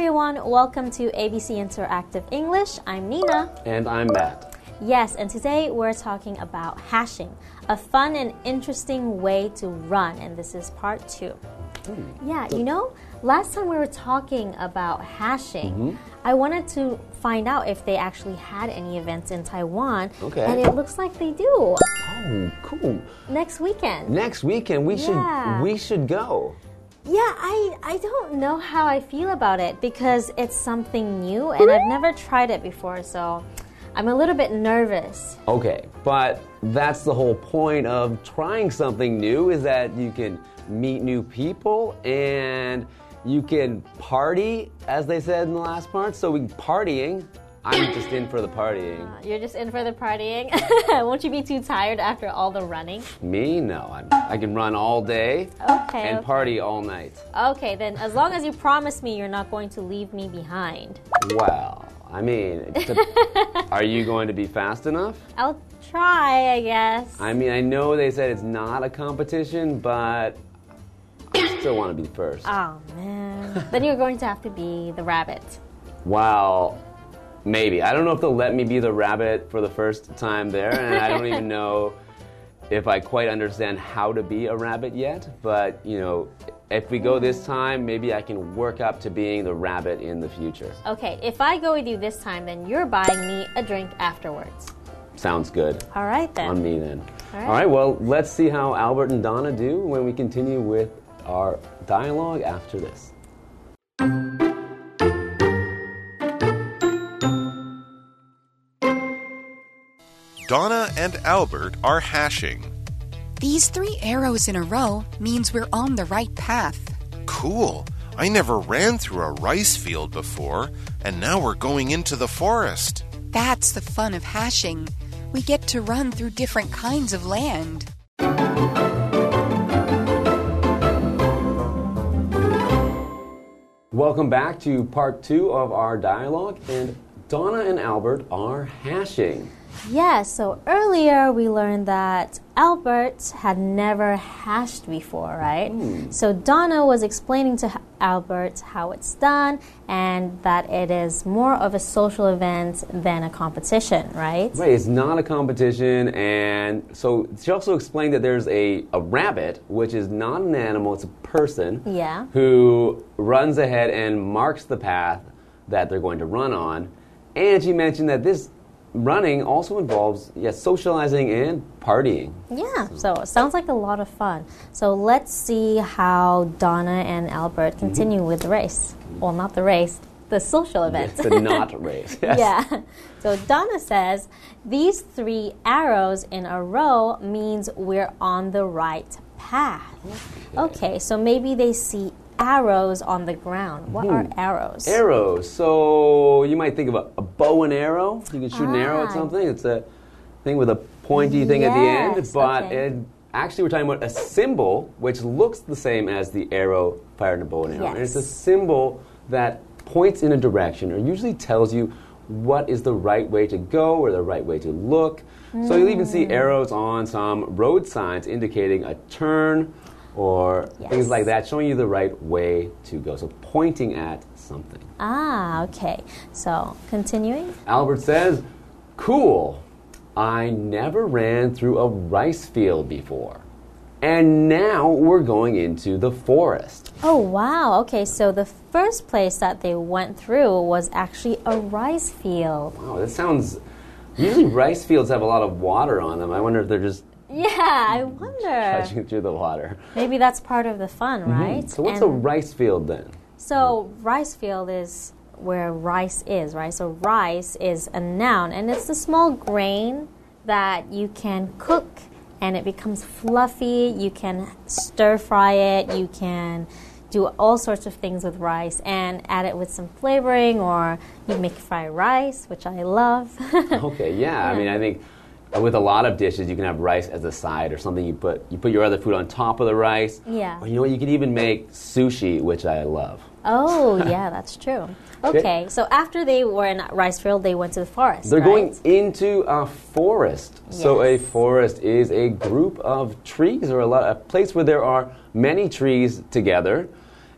everyone, welcome to ABC Interactive English. I'm Nina. And I'm Matt. Yes, and today we're talking about hashing, a fun and interesting way to run, and this is part two. Hmm. Yeah, you know, last time we were talking about hashing, Mm-hmm. I wanted to find out if they actually had any events in Taiwan. Okay. And it looks like they do Oh, cool. next weekend. Next weekend we Yeah. should we should go. Yeah, I, I don't know how I feel about it because it's something new and I've never tried it before, so I'm a little bit nervous. Okay, but that's the whole point of trying something new is that you can meet new people and you can party, as they said in the last part. So we partying. I'm just in for the partying. Uh, you're just in for the partying. Won't you be too tired after all the running? Me, no. I'm, I can run all day Okay. and okay. party all night. Okay, then as long as you promise me you're not going to leave me behind, Well, I mean, a- are you going to be fast enough? I'll try, I guess. I mean, I know they said it's not a competition, but I still want to be first. Oh man. then you're going to have to be the rabbit. Well, maybe. I don't know if they'll let me be the rabbit for the first time there, and I don't even know if I quite understand how to be a rabbit yet. But, you know, if we go this mm. time, maybe I can work up to being the rabbit in the future. Okay, if I go with you this time, then you're buying me a drink afterwards. Sounds good. All right then. On me then. All right. All right, well, let's see how Albert and Donna do when we continue with our dialogue after this. Donna and Albert are hashing. These three arrows in a row means we're on the right path. Cool. I never ran through a rice field before, and now we're going into the forest. That's the fun of hashing. We get to run through different kinds of land. Welcome back to part two of our dialogue, and Donna and Albert are hashing. Yeah, so earlier we learned that Albert had never hashed before, right? Hmm. So Donna was explaining to Albert how it's done and that it is more of a social event than a competition, right? Right, it's not a competition, and so she also explained that there's a, a rabbit, which is not an animal, it's a person Yeah. who runs ahead and marks the path that they're going to run on. And she mentioned that this running also involves yes, socializing and partying. Yeah, so it sounds like a lot of fun. So let's see how Donna and Albert mm-hmm. continue with the race. Well, not the race, the social event. It's a not race. Yes. Yeah. So Donna says these three arrows in a row means we're on the right path. Okay, so maybe they see arrows on the ground. What are arrows? Arrows. So you might think of a, a bow and arrow. You can shoot an arrow at Ah. something. It's a thing with a pointy thing at the end. But okay. it, actually, we're talking about a symbol which looks the same as the arrow fired in a bow and arrow. And it's a symbol that points in a direction or usually tells you what is the right way to go or the right way to look. So you'll even Hmm. see arrows on some road signs indicating a turn or things like that, showing you the right way to go. So pointing at something. Ah, okay. So continuing. Albert says, Cool. I never ran through a rice field before. And now we're going into the forest. Oh, wow. Okay, so the first place that they went through was actually a rice field. Wow, that sounds. Usually, rice fields have a lot of water on them. I wonder if they're just Yeah, I wonder. trudging through the water. Maybe that's part of the fun, right? Mm-hmm. So, what's And- a rice field then? So rice field is where rice is, right? So rice is a noun, and it's the small grain that you can cook, and it becomes fluffy. You can stir fry it. You can do all sorts of things with rice, and add it with some flavoring, or you make fried rice, which I love. Okay, yeah. I mean, I think with a lot of dishes, you can have rice as a side or something. You put you put your other food on top of the rice. Yeah. Or you know what? You could even make sushi, which I love. oh, yeah, that's true. Okay, so after they were in rice field, they went to the forest. They're right? going into a forest. So a forest is a group of trees or a, lot, a place where there are many trees together.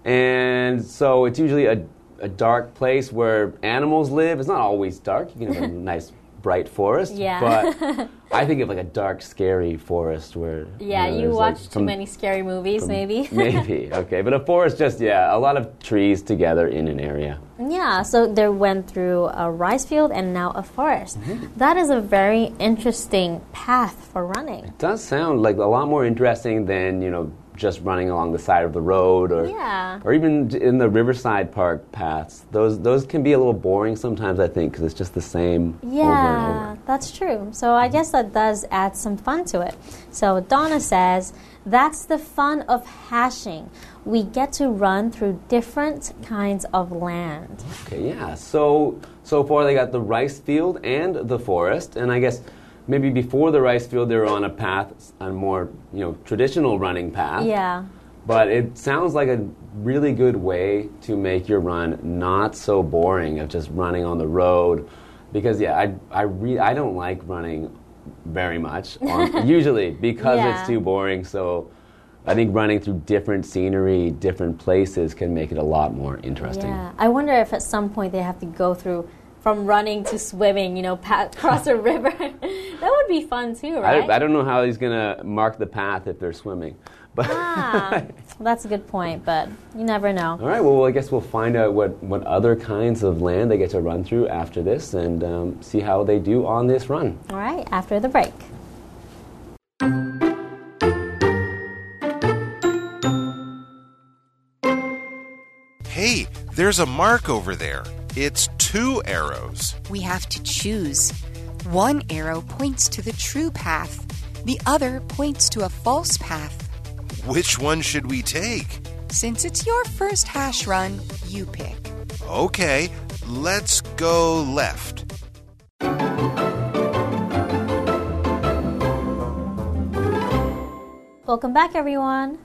And so it's usually a a dark place where animals live. It's not always dark. You can have a nice bright forest. Yeah. But I think of like a dark, scary forest where. Yeah, know, you there's, like, watch too many scary movies, maybe. Maybe okay, but a forest just yeah, a lot of trees together in an area. Yeah, so they went through a rice field and now a forest. Mm-hmm. That is a very interesting path for running. It does sound like a lot more interesting than you know just running along the side of the road or Yeah. or even in the Riverside Park paths. Those those can be a little boring sometimes. I think because it's just the same over and Yeah, over. that's true. So I guess that does add some fun to it. So Donna says, that's the fun of hashing. We get to run through different kinds of land. Okay, yeah. So so far they got the rice field and the forest, and I guess maybe before the rice field they were on a path, a more you know traditional running path. Yeah. But it sounds like a really good way to make your run not so boring of just running on the road. Because yeah, I I re- I don't like running very much on, usually because Yeah. it's too boring. So I think running through different scenery, different places can make it a lot more interesting. Yeah. I wonder if at some point they have to go through from running to swimming, you know, pa- cross a river. that would be fun too, right? don't- I don't know how he's gonna mark the path if they're swimming, but ah, that's a good point, but you never know. all right. Well, I guess we'll find out what, what other kinds of land they get to run through after this, and um, see how they do on this run. All right, after the break. Hey, there's a mark over there. It's two arrows. We have to choose. One arrow points to the true path, the other points to a false path. Which one should we take? Since it's your first hash run, you pick. Okay, let's go left. Welcome back, everyone.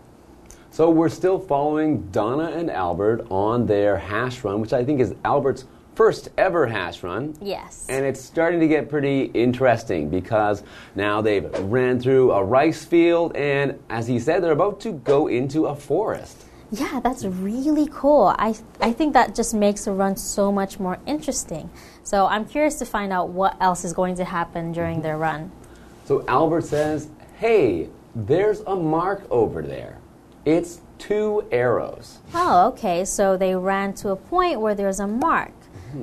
So we're still following Donna and Albert on their hash run, which I think is Albert's first ever hash run. Yes. And it's starting to get pretty interesting because now they've ran through a rice field, and as he said, they're about to go into a forest. Yeah, that's really cool. I, I think that just makes the run so much more interesting. So I'm curious to find out what else is going to happen during mm-hmm. their run. So Albert says, Hey, there's a mark over there. It's two arrows. Oh, okay. So they ran to a point where there's a mark.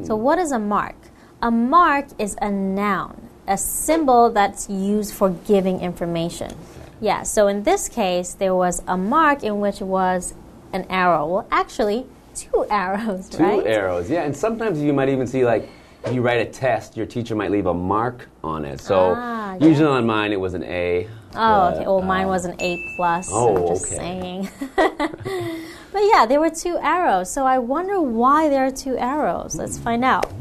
So, what is a mark? A mark is a noun, a symbol that's used for giving information. Yeah, so in this case, there was a mark in which it was an arrow. Well, actually, two arrows, Two right? arrows, yeah. And sometimes you might even see, like, if you write a test, your teacher might leave a mark on it. So Ah, yeah. usually on mine, it was an A. Oh, okay. Well, mine uh, was an A plus. oh, I'm just okay. saying. but yeah, there were two arrows. So I wonder why there are two arrows. Let's find out.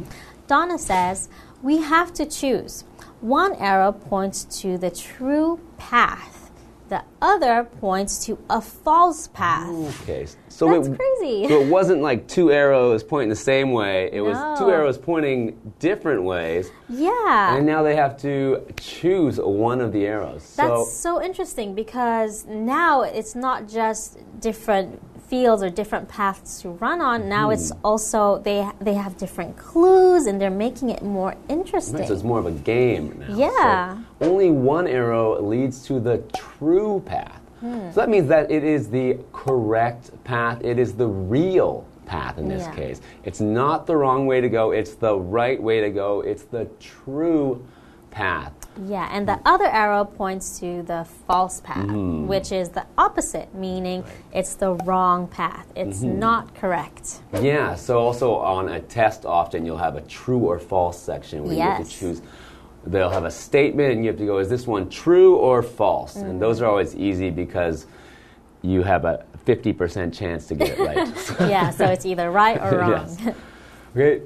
Donna says we have to choose. One arrow points to the true path. The other points to a false path. Okay, so That's it, crazy. So it wasn't like two arrows pointing the same way. It was two arrows pointing different ways, Yeah. and now they have to choose one of the arrows. That's so so interesting because now it's not just different fields or different paths to run on. Now it's Hmm. also they they have different clues and they're making it more interesting. Right, so it's more of a game now. Yeah. So only one arrow leads to the true path. Hmm. So that means that it is the correct path. It is the real path in this Yeah. case. It's not the wrong way to go. It's the right way to go. It's the true path. yeah, and the other arrow points to the false path, Hmm. which is the opposite, meaning it's the wrong path. It's Mm-hmm. not correct. Yeah, so also on a test, often you'll have a true or false section where you have to choose. They'll have a statement, and you have to go, is this one true or false? Mm. And those are always easy because you have a 50% chance to get it right. yeah, so it's either right or wrong. Yes. okay,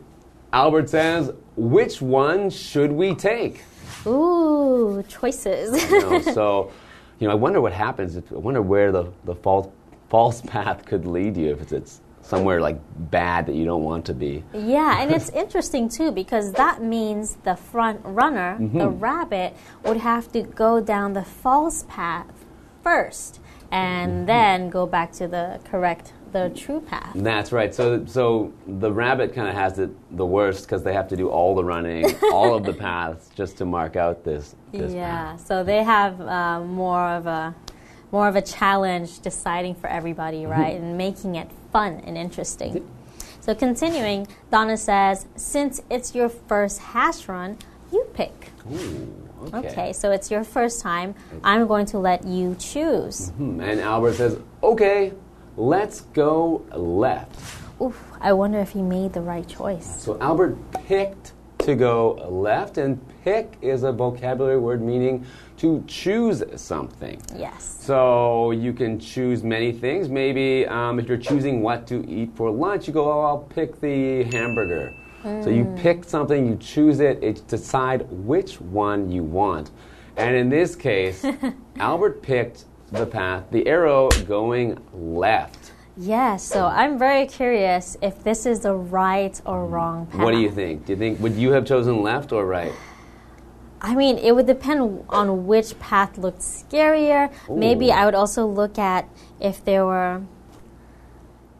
Albert says, which one should we take? Ooh, choices. You know, so, you know, I wonder what happens. If, I wonder where the, the false, false path could lead you if it's, it's somewhere like bad that you don't want to be. Yeah, and it's interesting too because that means the front runner, the Mm-hmm. rabbit, would have to go down the false path first and then go back to the correct, the true path. That's right. So, so the rabbit kind of has it the worst because they have to do all the running, all of the paths, just to mark out this. this yeah, path. so they have uh, more of a more of a challenge deciding for everybody, right, and making it fun and interesting. So continuing, Donna says, since it's your first hash run, you pick. Ooh, Okay, okay. so it's your first time. I'm going to let you choose. Hmm, And Albert says, "Okay, let's go left." Oof, I wonder if he made the right choice. So Albert picked to go left, and pick is a vocabulary word meaning to choose something. Yes. So you can choose many things. Maybe um, if you're choosing what to eat for lunch, you go, oh, I'll pick the hamburger. So you pick something, you choose it, it decide which one you want. And in this case, Albert picked the path, the arrow going left. Yes, so I'm very curious if this is the right or wrong path. What do you think? Do you think would you have chosen left or right? I mean, it would depend on which path looked scarier. Maybe I would also look at if there were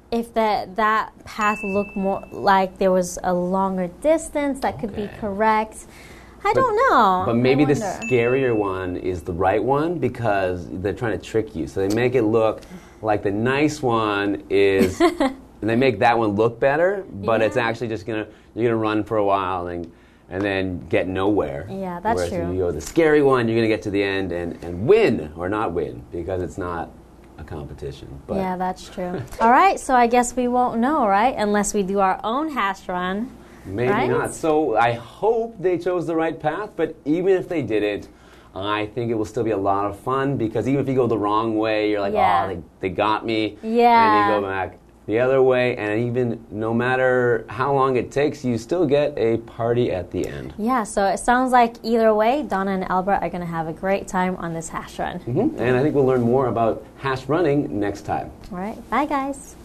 if that that path looked more like there was a longer distance that could be correct. I don't know. But maybe the scarier one is the right one because they're trying to trick you. So they make it look like the nice one is, and they make that one look better, but it's actually just gonna you're gonna run for a while and and then get nowhere. Yeah, that's Whereas true. if you go the scary one, you're gonna get to the end and, and win or not win because it's not a competition. But Yeah, that's true. All right, so I guess we won't know, right? Unless we do our own hash run. Maybe Right? not. So I hope they chose the right path, but even if they didn't, I think it will still be a lot of fun because even if you go the wrong way, you're like, Yeah. oh, they, they got me. Yeah. And you go back the other way, and even no matter how long it takes, you still get a party at the end. Yeah, so it sounds like either way, Donna and Albert are going to have a great time on this hash run. Mhm. And I think we'll learn more about hash running next time. All right, bye guys.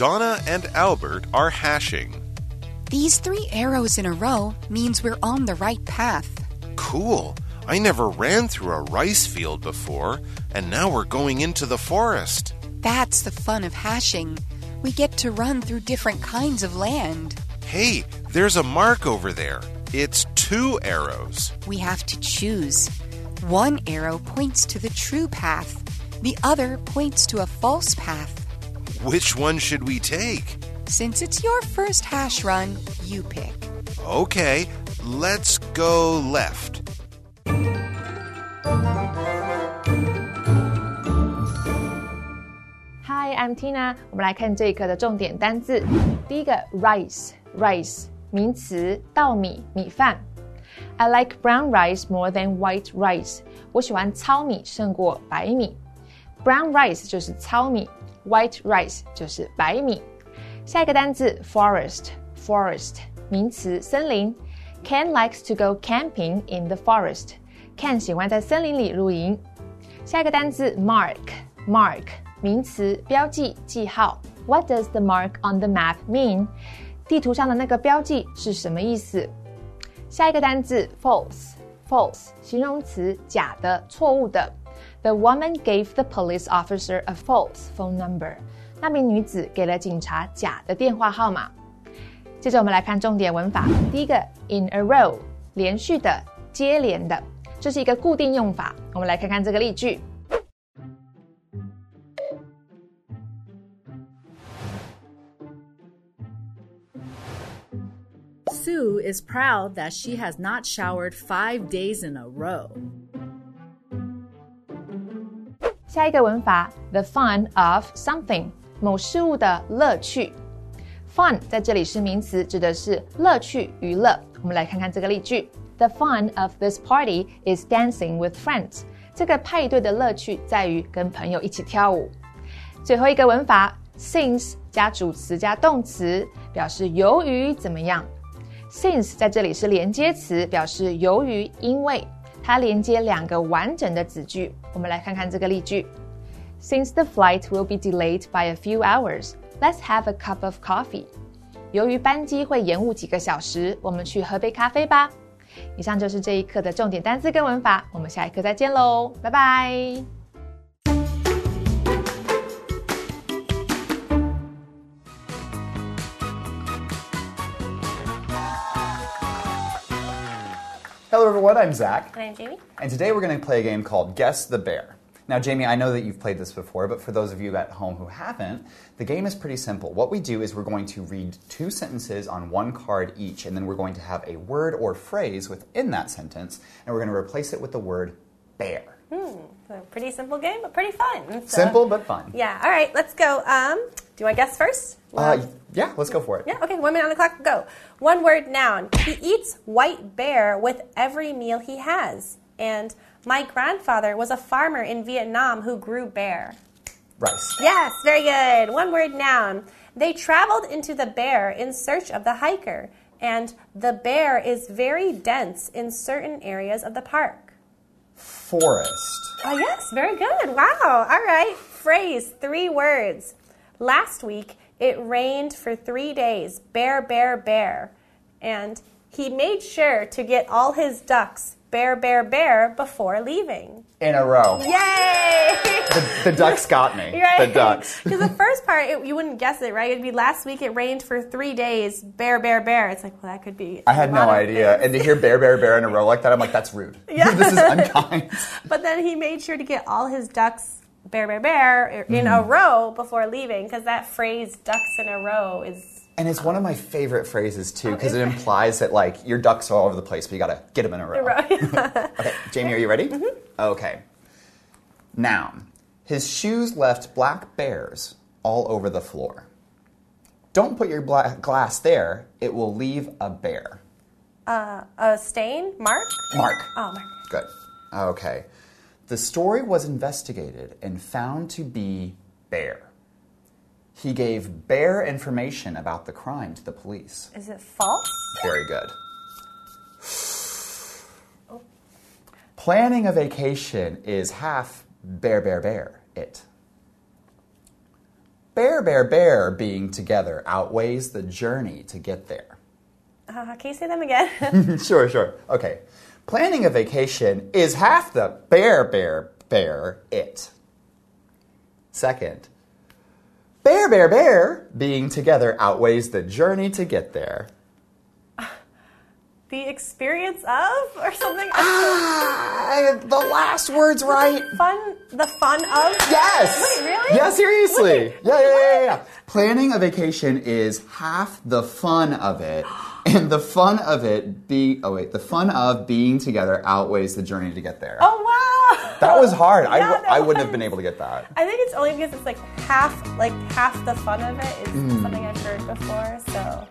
Donna and Albert are hashing. These three arrows in a row means we're on the right path. Cool. I never ran through a rice field before, and now we're going into the forest. That's the fun of hashing. We get to run through different kinds of land. Hey, there's a mark over there. It's two arrows. We have to choose. One arrow points to the true path, the other points to a false path. Which one should we take? Since it's your first hash run, you pick. Okay, let's go left. Hi, I'm Tina。我们来看这一课的重点单字。第一个，rice，rice 名词，稻米、米饭。I like brown rice more than white rice。我喜欢糙米胜过白米。Brown rice 就是糙米 ，white rice 就是白米。下一个单字，forest，forest 名词，森林。Ken likes to go camping in the forest。Ken 喜欢在森林里露营。下一个单词 mark，mark 名词，标记、记号。What does the mark on the map mean？地图上的那个标记是什么意思？下一个单词 false，false 形容词，假的、错误的。 The woman gave the police officer a false phone number。那名女子给了警察假的电话号码。接着我们来看重点文法。第一个 in a row，连续的、接连的，这是一个固定用法。我们来看看这个例句。 Sue is proud that she has not showered five days in a row. 下一个文法，the fun of something，某事物的乐趣。fun 在这里是名词，指的是乐趣、娱乐。我们来看看这个例句：The fun of this party is dancing with friends。这个派对的乐趣在于跟朋友一起跳舞。最后一个文法，since 加主词加动词，表示由于怎么样。since 在这里是连接词，表示由于、因为，它连接两个完整的子句。我们来看看这个例句：Since the flight will be delayed by a few hours, let's have a cup of coffee. 由于班机会延误几个小时，我们去喝杯咖啡吧。以上就是这一课的重点单词跟文法，我们下一课再见喽，拜拜。Hello, everyone. I'm Zach. And I'm Jamie. And today we're going to play a game called Guess the Bear. Now, Jamie, I know that you've played this before, but for those of you at home who haven't, the game is pretty simple. What we do is we're going to read two sentences on one card each, and then we're going to have a word or phrase within that sentence, and we're going to replace it with the word bear. It's a pretty simple game, but pretty fun. So- Simple but fun. Yeah. All right. Let's go. Um, do you want to guess first? Uh, yeah, let's go for it. Yeah. Okay. One minute on the clock. Go. One word noun. He eats white bear with every meal he has. And my grandfather was a farmer in Vietnam who grew bear. Rice. Yes, very good. One word noun. They traveled into the bear in search of the hiker, and the bear is very dense in certain areas of the park. Forest. Oh, yes, very good. Wow. All right. Phrase, three words. Last week, it rained for three days. Bear, bear, bear. And he made sure to get all his ducks, bear, bear, bear, before leaving. In a row. Yay! The, the ducks got me. Right. The ducks. Because the first part, it, you wouldn't guess it, right? It'd be last week it rained for three days. Bear, bear, bear. It's like, well, that could be. I had no idea. things. And to hear bear, bear, bear in a row like that, I'm like, that's rude. Yeah. this is unkind. But then he made sure to get all his ducks, bear, bear, bear, in Mm. a row before leaving. Because that phrase, ducks in a row, is. And it's one of my favorite phrases too, because Oh, it implies that like your ducks are all over the place, but you gotta get them in a row. okay, Jamie, are you ready? Mm-hmm. Okay. Noun. His shoes left black bears all over the floor. Don't put your black glass there; it will leave a bear. A stain? Mark? Mark. Oh, Mark. Good. Okay. The story was investigated and found to be bear. He gave bear information about the crime to the police. Is it false? Very good. Planning a vacation is half bear, bear, bear, it. Bear, bear, bear being together outweighs the journey to get there. Uh, can you say them again? sure, sure. Okay. Planning a vacation is half the bear, bear, bear, it. Second, bear, bear, bear being together outweighs the journey to get there. the experience of? Or something? Ah, the last word's right. fun? The fun of? Yes. Wait, really? Yeah, seriously. Wait, yeah, yeah, yeah, yeah, yeah. Planning a vacation is half the fun of it, and the fun of it be oh wait, the fun of being together outweighs the journey to get there. Oh, wow. That was hard. I, Yeah, w- I wouldn't have been able to get that. I think it's only because it's like half, like half the fun of it is Mm. something I've heard before. So